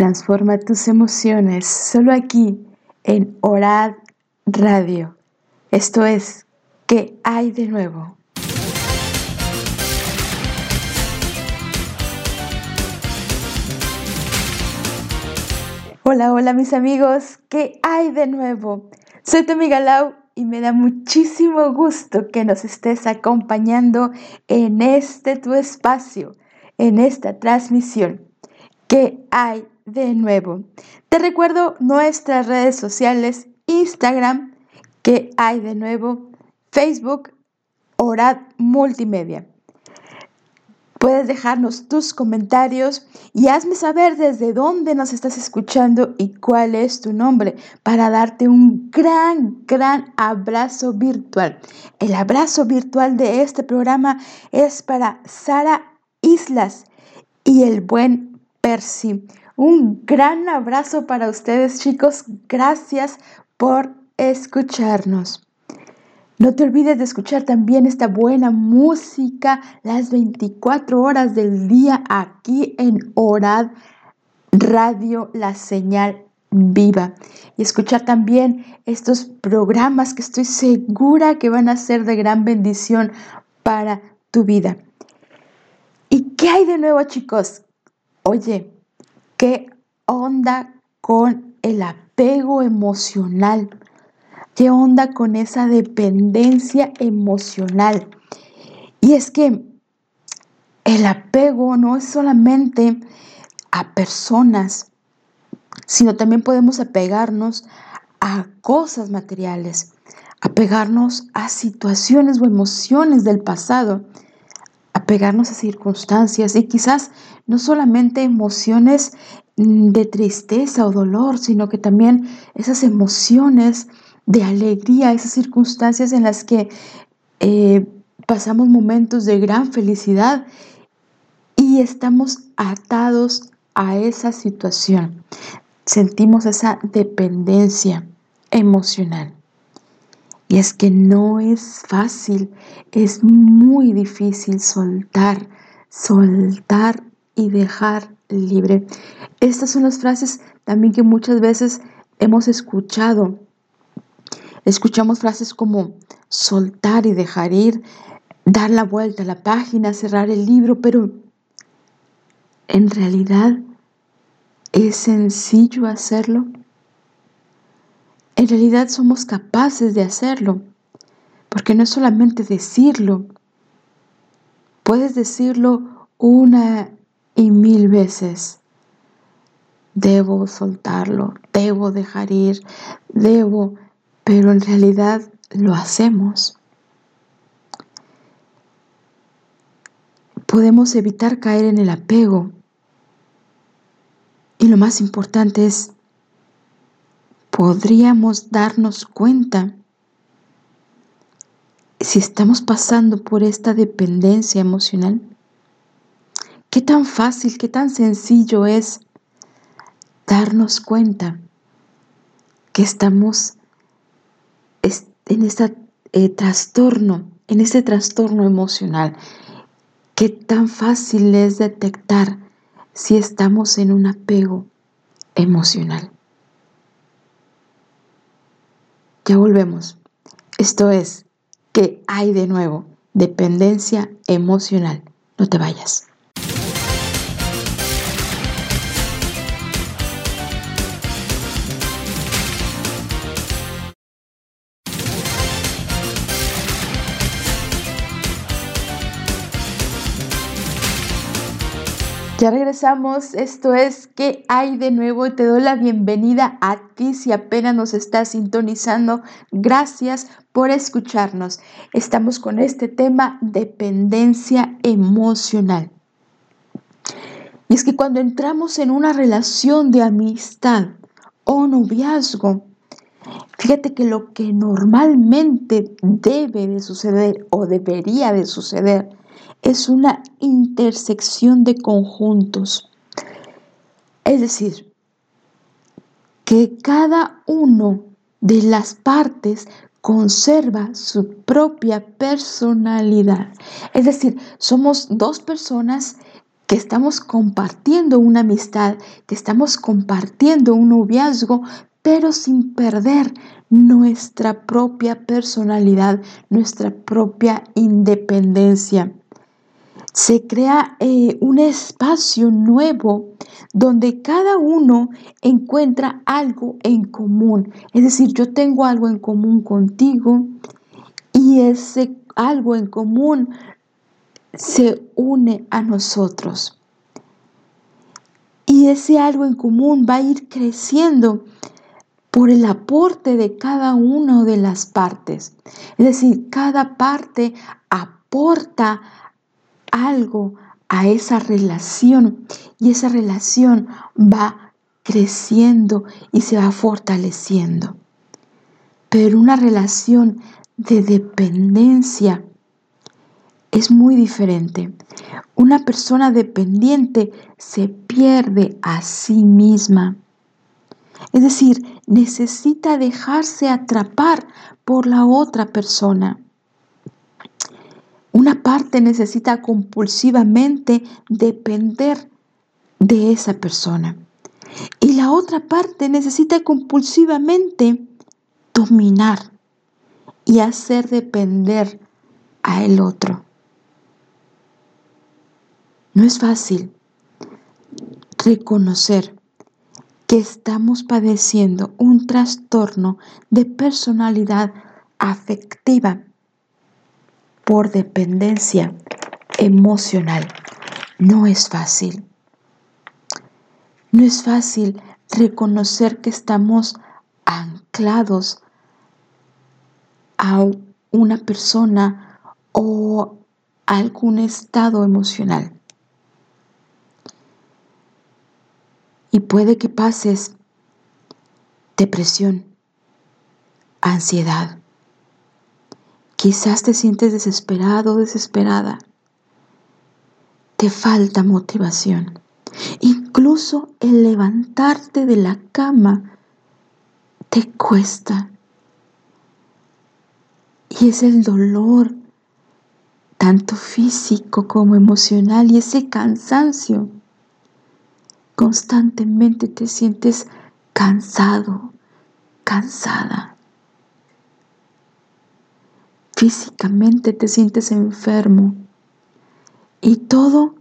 Transforma tus emociones solo aquí en Orad Radio. Esto es, ¿qué hay de nuevo? Hola, hola mis amigos, ¿qué hay de nuevo? Soy tu amiga Lau y me da muchísimo gusto que nos estés acompañando en este tu espacio, en esta transmisión. ¿Qué hay de nuevo? Te recuerdo nuestras redes sociales, Instagram, ¿qué hay de nuevo? Facebook, Orad Multimedia. Puedes dejarnos tus comentarios y hazme saber desde dónde nos estás escuchando y cuál es tu nombre para darte un gran, gran abrazo virtual. El abrazo virtual de este programa es para Sara Islas y el buen Percy. Un gran abrazo para ustedes chicos. Gracias por escucharnos. No te olvides de escuchar también esta buena música las 24 horas del día aquí en Orad Radio La Señal Viva. Y escuchar también estos programas que estoy segura que van a ser de gran bendición para tu vida. ¿Y qué hay de nuevo chicos? Oye, ¿qué onda con el apego emocional? ¿Qué onda con esa dependencia emocional? Y es que el apego no es solamente a personas, sino también podemos apegarnos a cosas materiales, apegarnos a situaciones o emociones del pasado, apegarnos a circunstancias y quizás no solamente emociones mm, de tristeza o dolor, sino que también esas emociones de alegría, esas circunstancias en las que eh, pasamos momentos de gran felicidad y estamos atados a esa situación. Sentimos esa dependencia emocional. Y es que no es fácil, es muy difícil soltar, soltar y dejar libre. Estas son las frases también que muchas veces hemos escuchado Escuchamos frases como soltar y dejar ir, dar la vuelta a la página, cerrar el libro, pero en realidad es sencillo hacerlo. En realidad somos capaces de hacerlo, porque no es solamente decirlo, puedes decirlo una y mil veces. Debo soltarlo, debo dejar ir, debo pero en realidad lo hacemos. Podemos evitar caer en el apego. Y lo más importante es, podríamos darnos cuenta si estamos pasando por esta dependencia emocional. Qué tan fácil, qué tan sencillo es darnos cuenta que estamos en este trastorno, en este trastorno emocional, qué tan fácil es detectar si estamos en un apego emocional. Ya volvemos. Esto es, ¿qué hay de nuevo? Dependencia emocional. No te vayas. Ya regresamos, esto es ¿Qué hay de nuevo? Te doy la bienvenida a ti si apenas nos estás sintonizando. Gracias por escucharnos. Estamos con este tema dependencia emocional. Y es que cuando entramos en una relación de amistad o noviazgo, fíjate que lo que normalmente debe de suceder o debería de suceder es una intersección de conjuntos. Es decir, que cada uno de las partes conserva su propia personalidad. Es decir, somos dos personas que estamos compartiendo una amistad, que estamos compartiendo un noviazgo, pero sin perder nuestra propia personalidad, nuestra propia independencia. Se crea eh, un espacio nuevo donde cada uno encuentra algo en común. Es decir, yo tengo algo en común contigo y ese algo en común se une a nosotros. Y ese algo en común va a ir creciendo por el aporte de cada una de las partes. Es decir, cada parte aporta algo a esa relación y esa relación va creciendo y se va fortaleciendo. Pero una relación de dependencia es muy diferente. Una persona dependiente se pierde a sí misma. Es decir, necesita dejarse atrapar por la otra persona. Una parte necesita compulsivamente depender de esa persona. Y la otra parte necesita compulsivamente dominar y hacer depender a el otro. No es fácil reconocer que estamos padeciendo un trastorno de personalidad afectiva por dependencia emocional. No es fácil. No es fácil reconocer que estamos anclados a una persona o algún estado emocional. Y puede que pases depresión, ansiedad. Quizás te sientes desesperado o desesperada. Te falta motivación. Incluso el levantarte de la cama te cuesta. Y es el dolor, tanto físico como emocional, y ese cansancio constantemente te sientes cansado, cansada. Físicamente te sientes enfermo. Y todo,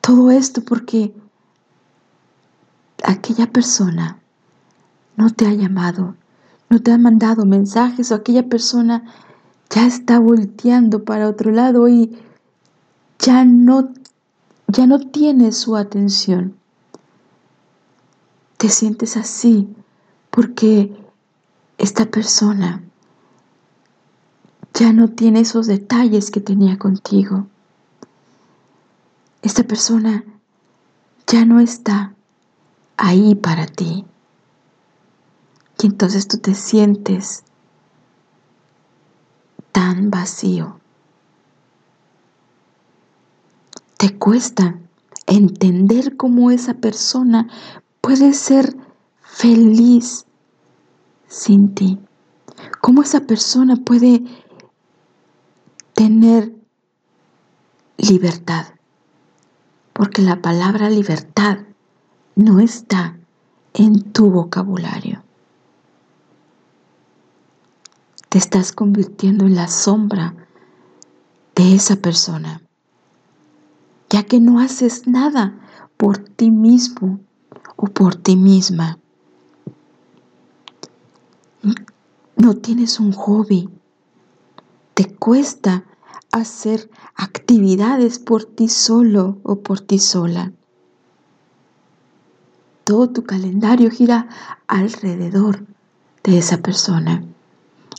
todo esto porque aquella persona no te ha llamado, no te ha mandado mensajes o aquella persona ya está volteando para otro lado y ya no, ya no tiene su atención te sientes así porque esta persona ya no tiene esos detalles que tenía contigo. Esta persona ya no está ahí para ti. Y entonces tú te sientes tan vacío. Te cuesta entender cómo esa persona puede ser feliz sin ti? ¿Cómo esa persona puede tener libertad? Porque la palabra libertad no está en tu vocabulario. Te estás convirtiendo en la sombra de esa persona, ya que no haces nada por ti mismo o por ti misma. No tienes un hobby. Te cuesta hacer actividades por ti solo o por ti sola. Todo tu calendario gira alrededor de esa persona.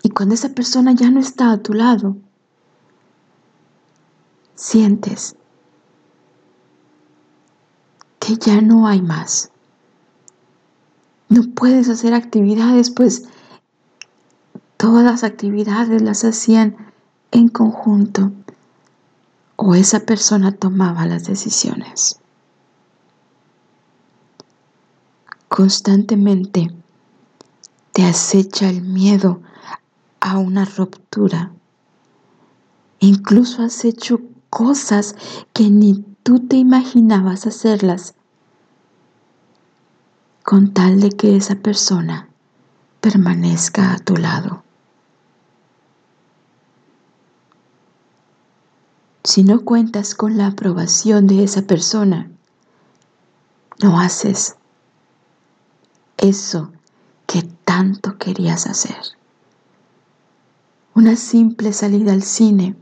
Y cuando esa persona ya no está a tu lado, sientes que ya no hay más no puedes hacer actividades, pues todas las actividades las hacían en conjunto o esa persona tomaba las decisiones. Constantemente te acecha el miedo a una ruptura. Incluso has hecho cosas que ni tú te imaginabas hacerlas con tal de que esa persona permanezca a tu lado. Si no cuentas con la aprobación de esa persona, no haces eso que tanto querías hacer. Una simple salida al cine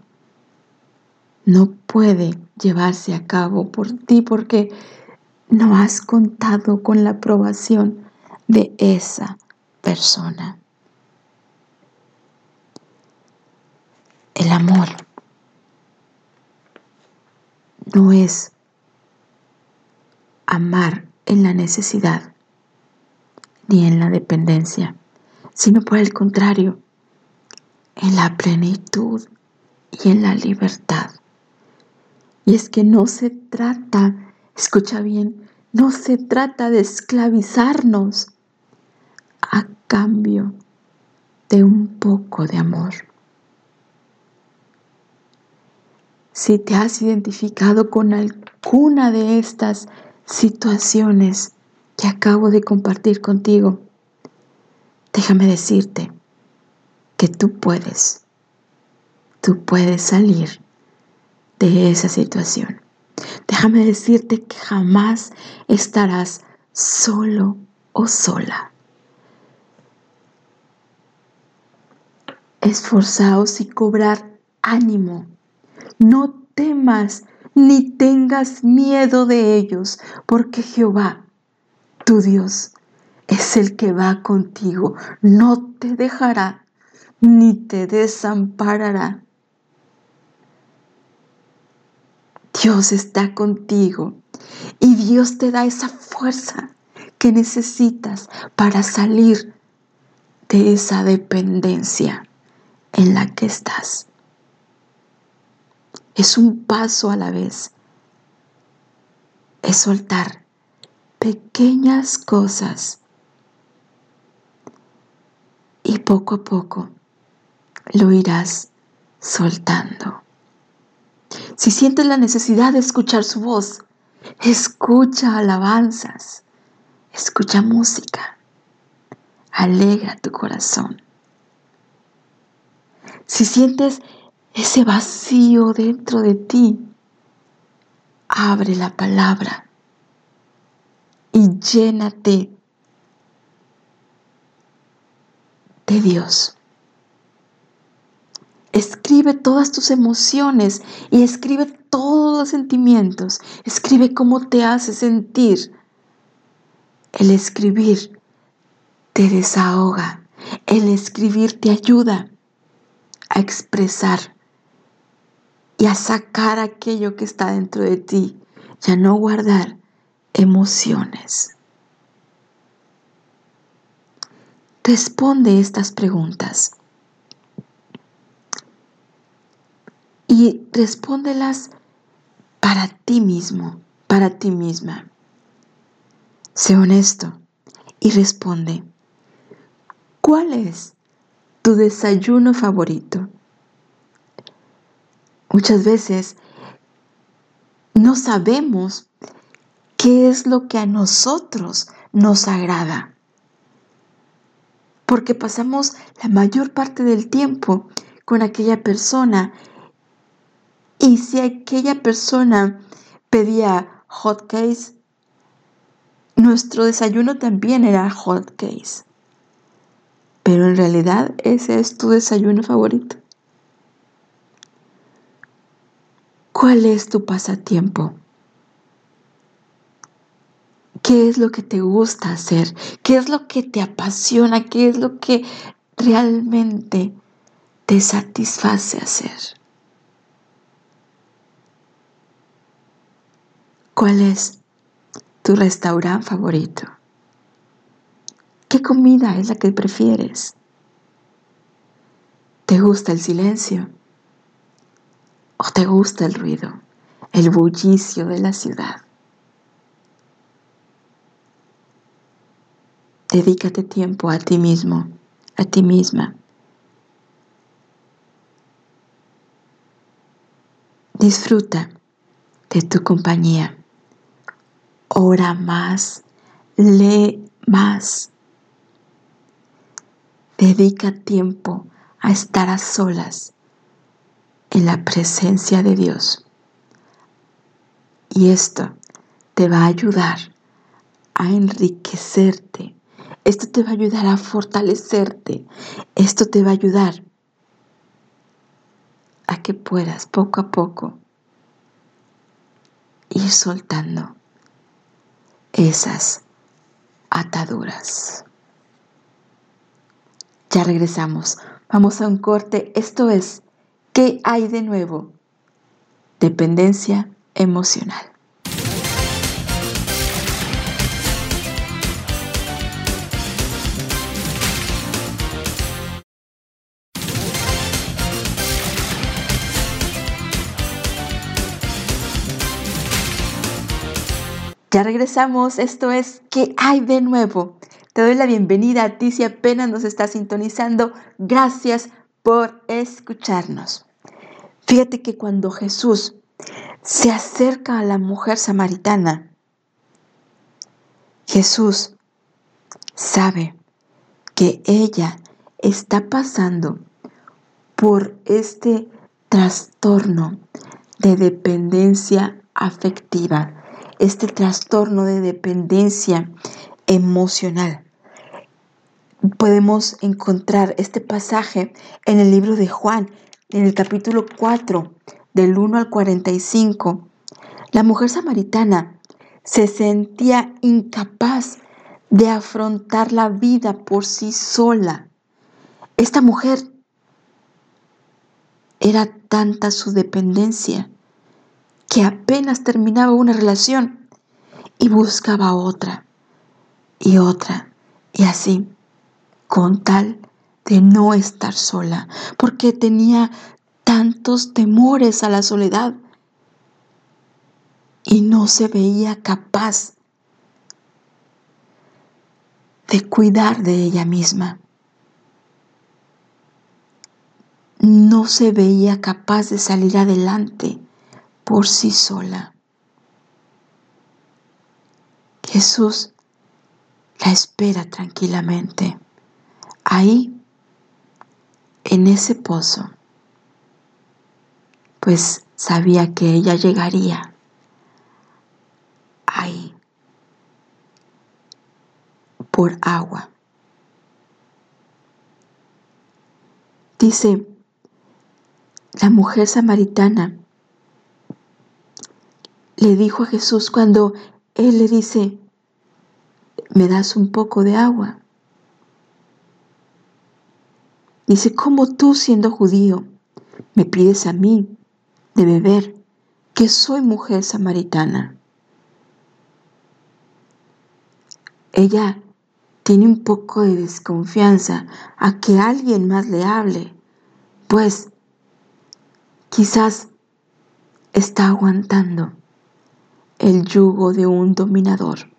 no puede llevarse a cabo por ti porque no has contado con la aprobación de esa persona. El amor no es amar en la necesidad ni en la dependencia, sino por el contrario, en la plenitud y en la libertad. Y es que no se trata, escucha bien, no se trata de esclavizarnos a cambio de un poco de amor. Si te has identificado con alguna de estas situaciones que acabo de compartir contigo, déjame decirte que tú puedes, tú puedes salir de esa situación. Déjame decirte que jamás estarás solo o sola. Esforzaos y cobrar ánimo. No temas ni tengas miedo de ellos, porque Jehová, tu Dios, es el que va contigo, no te dejará ni te desamparará. Dios está contigo y Dios te da esa fuerza que necesitas para salir de esa dependencia en la que estás. Es un paso a la vez. Es soltar pequeñas cosas y poco a poco lo irás soltando. Si sientes la necesidad de escuchar su voz, escucha alabanzas, escucha música, alegra tu corazón. Si sientes ese vacío dentro de ti, abre la palabra y llénate de Dios. Escribe todas tus emociones y escribe todos los sentimientos. Escribe cómo te hace sentir. El escribir te desahoga. El escribir te ayuda a expresar y a sacar aquello que está dentro de ti y a no guardar emociones. Responde estas preguntas. y respóndelas para ti mismo, para ti misma. Sé honesto y responde, ¿cuál es tu desayuno favorito? Muchas veces no sabemos qué es lo que a nosotros nos agrada, porque pasamos la mayor parte del tiempo con aquella persona y si aquella persona pedía hot case, nuestro desayuno también era hot case. Pero en realidad ese es tu desayuno favorito. ¿Cuál es tu pasatiempo? ¿Qué es lo que te gusta hacer? ¿Qué es lo que te apasiona? ¿Qué es lo que realmente te satisface hacer? ¿Cuál es tu restaurante favorito? ¿Qué comida es la que prefieres? ¿Te gusta el silencio? ¿O te gusta el ruido, el bullicio de la ciudad? Dedícate tiempo a ti mismo, a ti misma. Disfruta de tu compañía. Ora más, lee más. Dedica tiempo a estar a solas en la presencia de Dios. Y esto te va a ayudar a enriquecerte. Esto te va a ayudar a fortalecerte. Esto te va a ayudar a que puedas poco a poco ir soltando esas ataduras. Ya regresamos. Vamos a un corte. Esto es, ¿qué hay de nuevo? Dependencia emocional. Ya regresamos, esto es ¿Qué hay de nuevo? Te doy la bienvenida a ti si apenas nos estás sintonizando. Gracias por escucharnos. Fíjate que cuando Jesús se acerca a la mujer samaritana, Jesús sabe que ella está pasando por este trastorno de dependencia afectiva este trastorno de dependencia emocional. Podemos encontrar este pasaje en el libro de Juan, en el capítulo 4, del 1 al 45. La mujer samaritana se sentía incapaz de afrontar la vida por sí sola. Esta mujer era tanta su dependencia que apenas terminaba una relación y buscaba otra y otra y así, con tal de no estar sola, porque tenía tantos temores a la soledad y no se veía capaz de cuidar de ella misma. No se veía capaz de salir adelante por sí sola. Jesús la espera tranquilamente, ahí, en ese pozo, pues sabía que ella llegaría ahí, por agua. Dice la mujer samaritana, le dijo a Jesús cuando Él le dice, ¿me das un poco de agua? Dice, ¿cómo tú siendo judío me pides a mí de beber que soy mujer samaritana? Ella tiene un poco de desconfianza a que alguien más le hable, pues quizás está aguantando el yugo de un dominador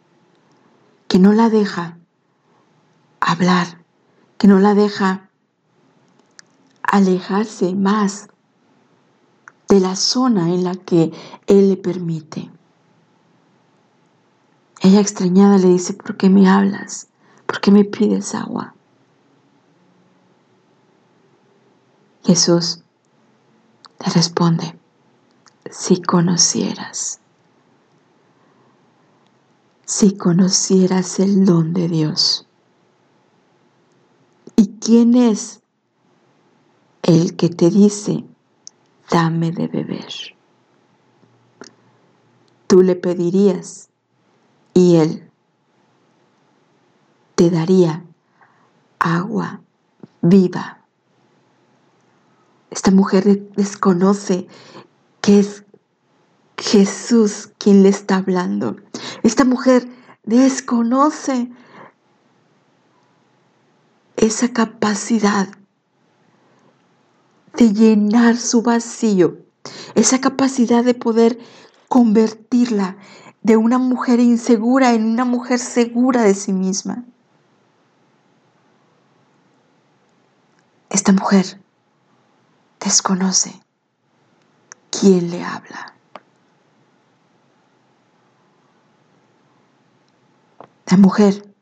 que no la deja hablar, que no la deja alejarse más de la zona en la que él le permite. Ella extrañada le dice, ¿por qué me hablas? ¿Por qué me pides agua? Jesús le responde, si conocieras si conocieras el don de Dios. ¿Y quién es el que te dice, dame de beber? Tú le pedirías y él te daría agua viva. Esta mujer desconoce que es Jesús quien le está hablando. Esta mujer desconoce esa capacidad de llenar su vacío, esa capacidad de poder convertirla de una mujer insegura en una mujer segura de sí misma. Esta mujer desconoce quién le habla. La mujer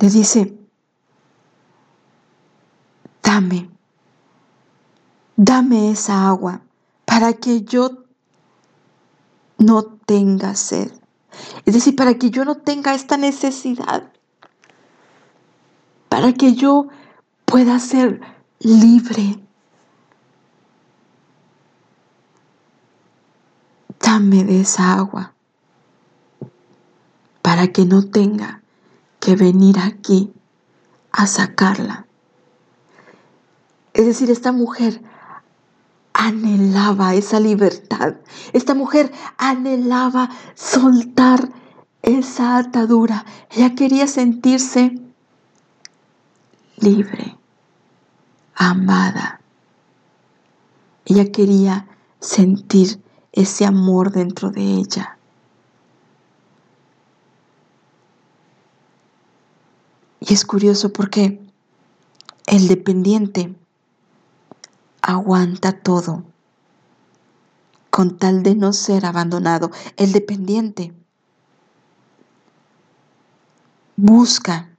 le dice, dame, dame esa agua para que yo no tenga sed. Es decir, para que yo no tenga esta necesidad. Para que yo pueda ser libre. Dame de esa agua para que no tenga que venir aquí a sacarla. Es decir, esta mujer anhelaba esa libertad. Esta mujer anhelaba soltar esa atadura. Ella quería sentirse libre, amada. Ella quería sentir ese amor dentro de ella. Y es curioso porque el dependiente aguanta todo con tal de no ser abandonado. El dependiente busca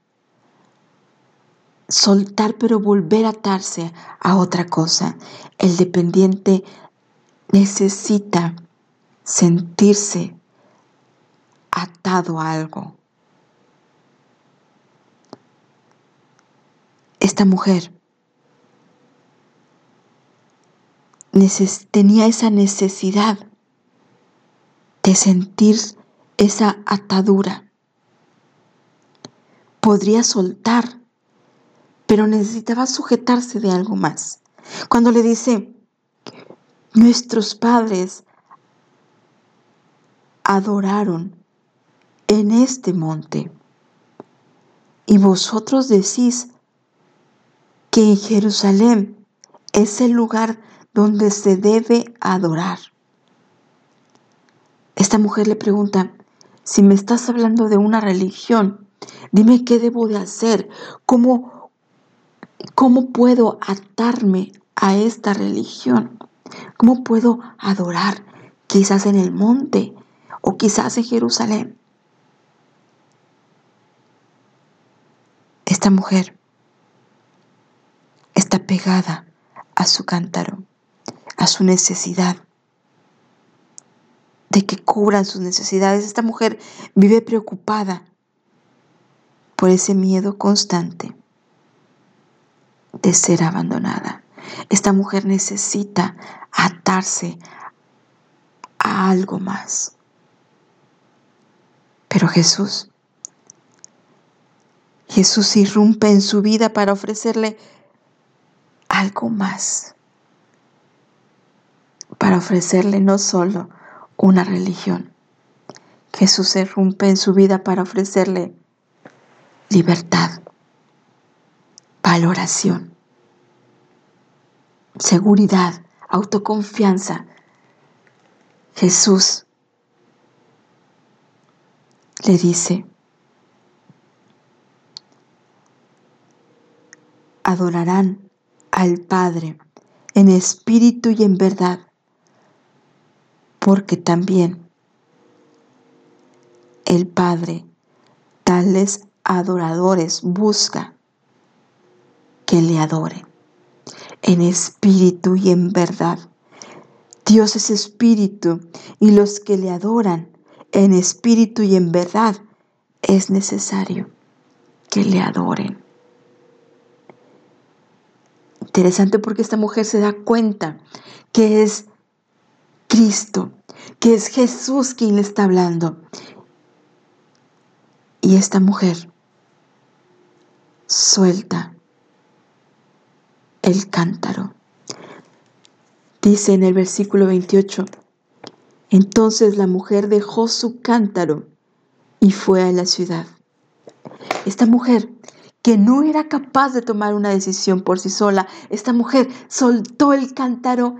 soltar pero volver a atarse a otra cosa. El dependiente necesita sentirse atado a algo. Esta mujer tenía esa necesidad de sentir esa atadura. Podría soltar, pero necesitaba sujetarse de algo más. Cuando le dice, nuestros padres adoraron en este monte y vosotros decís que en Jerusalén es el lugar donde se debe adorar. Esta mujer le pregunta, si me estás hablando de una religión, dime qué debo de hacer, cómo, cómo puedo atarme a esta religión, cómo puedo adorar, quizás en el monte o quizás en Jerusalén. Esta mujer está pegada a su cántaro a su necesidad, de que cubran sus necesidades. Esta mujer vive preocupada por ese miedo constante de ser abandonada. Esta mujer necesita atarse a algo más. Pero Jesús, Jesús irrumpe en su vida para ofrecerle algo más para ofrecerle no solo una religión. Jesús se rompe en su vida para ofrecerle libertad, valoración, seguridad, autoconfianza. Jesús le dice, adorarán al Padre en espíritu y en verdad porque también el Padre tales adoradores busca que le adoren en espíritu y en verdad. Dios es espíritu y los que le adoran en espíritu y en verdad es necesario que le adoren. Interesante porque esta mujer se da cuenta que es Cristo, que es Jesús quien le está hablando. Y esta mujer suelta el cántaro. Dice en el versículo 28, entonces la mujer dejó su cántaro y fue a la ciudad. Esta mujer que no era capaz de tomar una decisión por sí sola, esta mujer soltó el cántaro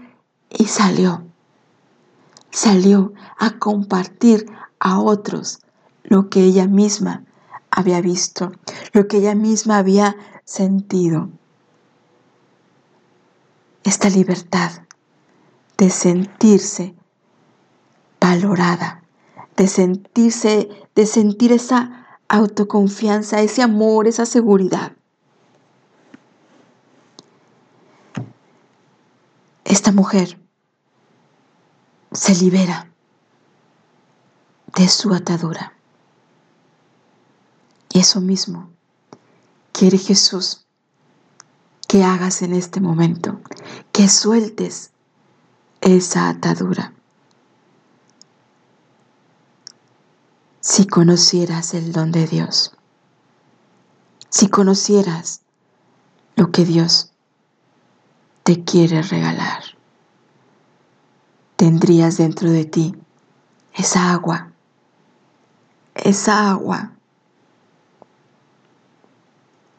y salió salió a compartir a otros lo que ella misma había visto, lo que ella misma había sentido. Esta libertad de sentirse valorada, de sentirse, de sentir esa autoconfianza, ese amor, esa seguridad. Esta mujer se libera de su atadura. Y eso mismo quiere Jesús que hagas en este momento, que sueltes esa atadura. Si conocieras el don de Dios, si conocieras lo que Dios te quiere regalar, tendrías dentro de ti esa agua, esa agua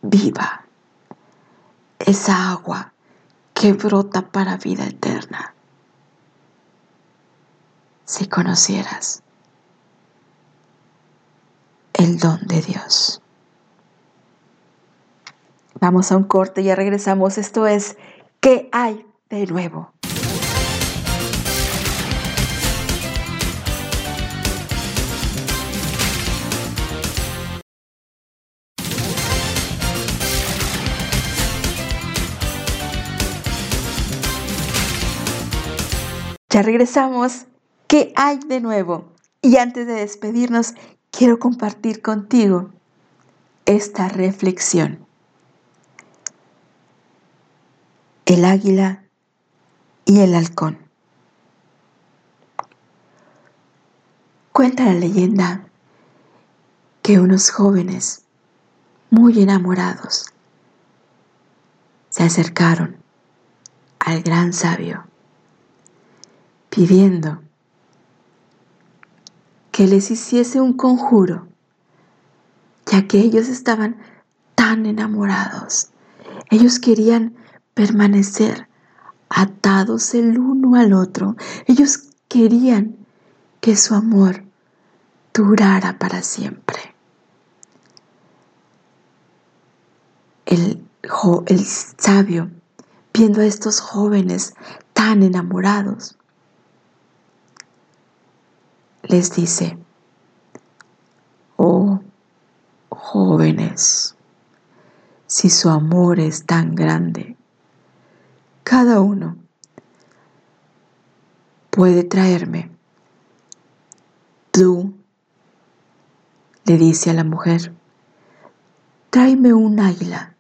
viva, esa agua que brota para vida eterna. Si conocieras el don de Dios. Vamos a un corte, ya regresamos. Esto es ¿Qué hay de nuevo? Ya regresamos. ¿Qué hay de nuevo? Y antes de despedirnos, quiero compartir contigo esta reflexión. El águila y el halcón. Cuenta la leyenda que unos jóvenes muy enamorados se acercaron al gran sabio pidiendo que les hiciese un conjuro, ya que ellos estaban tan enamorados. Ellos querían permanecer atados el uno al otro. Ellos querían que su amor durara para siempre. El, el sabio, viendo a estos jóvenes tan enamorados, les dice, oh jóvenes, si su amor es tan grande, cada uno puede traerme. Tú, le dice a la mujer, tráeme un águila,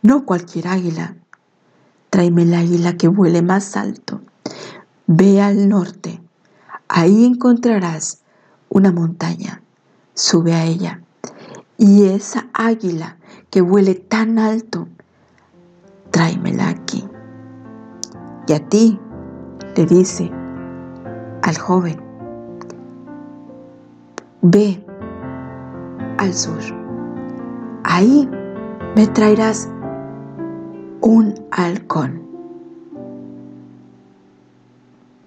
no cualquier águila, tráeme el águila que vuele más alto. Ve al norte Ahí encontrarás una montaña, sube a ella, y esa águila que vuele tan alto, tráemela aquí. Y a ti, le dice al joven, ve al sur, ahí me traerás un halcón.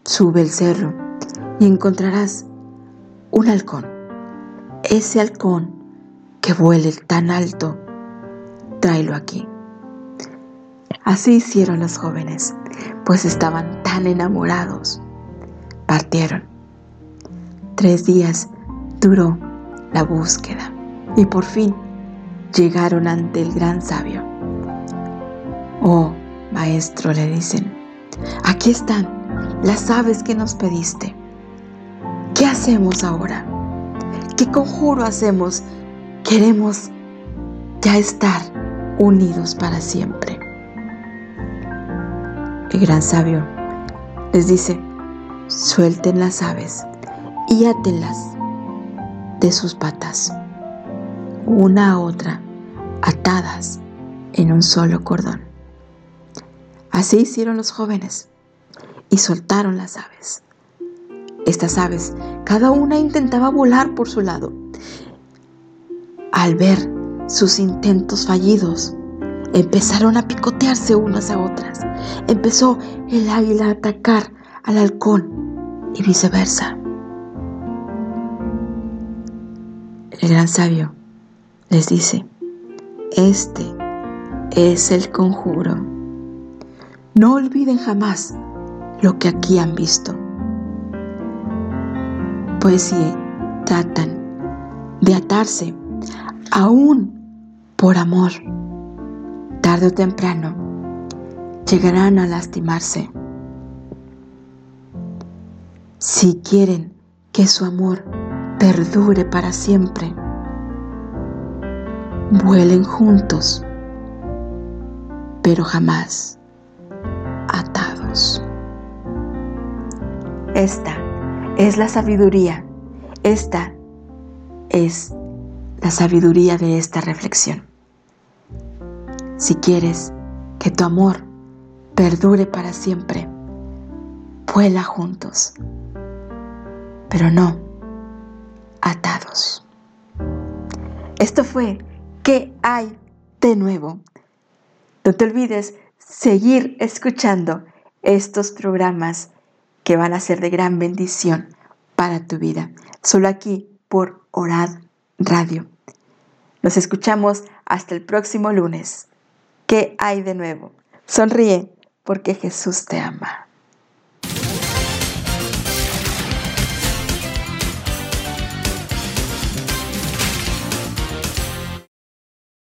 Sube el cerro y encontrarás un halcón. Ese halcón que vuele tan alto, tráelo aquí. Así hicieron los jóvenes, pues estaban tan enamorados. Partieron. Tres días duró la búsqueda y por fin llegaron ante el gran sabio. Oh, maestro, le dicen, aquí están las aves que nos pediste. ¿Qué hacemos ahora? ¿Qué conjuro hacemos? Queremos ya estar unidos para siempre. El gran sabio les dice, suelten las aves y átenlas de sus patas, una a otra, atadas en un solo cordón. Así hicieron los jóvenes y soltaron las aves. Estas aves, cada una intentaba volar por su lado. Al ver sus intentos fallidos, empezaron a picotearse unas a otras. Empezó el águila a atacar al halcón y viceversa. El gran sabio les dice, este es el conjuro. No olviden jamás lo que aquí han visto si tratan de atarse aún por amor, tarde o temprano llegarán a lastimarse. Si quieren que su amor perdure para siempre, vuelen juntos, pero jamás atados. Esta es la sabiduría, esta es la sabiduría de esta reflexión. Si quieres que tu amor perdure para siempre, vuela juntos, pero no atados. Esto fue ¿Qué hay de nuevo? No te olvides seguir escuchando estos programas que van a ser de gran bendición para tu vida. Solo aquí por Orad Radio. Nos escuchamos hasta el próximo lunes. ¿Qué hay de nuevo? Sonríe porque Jesús te ama.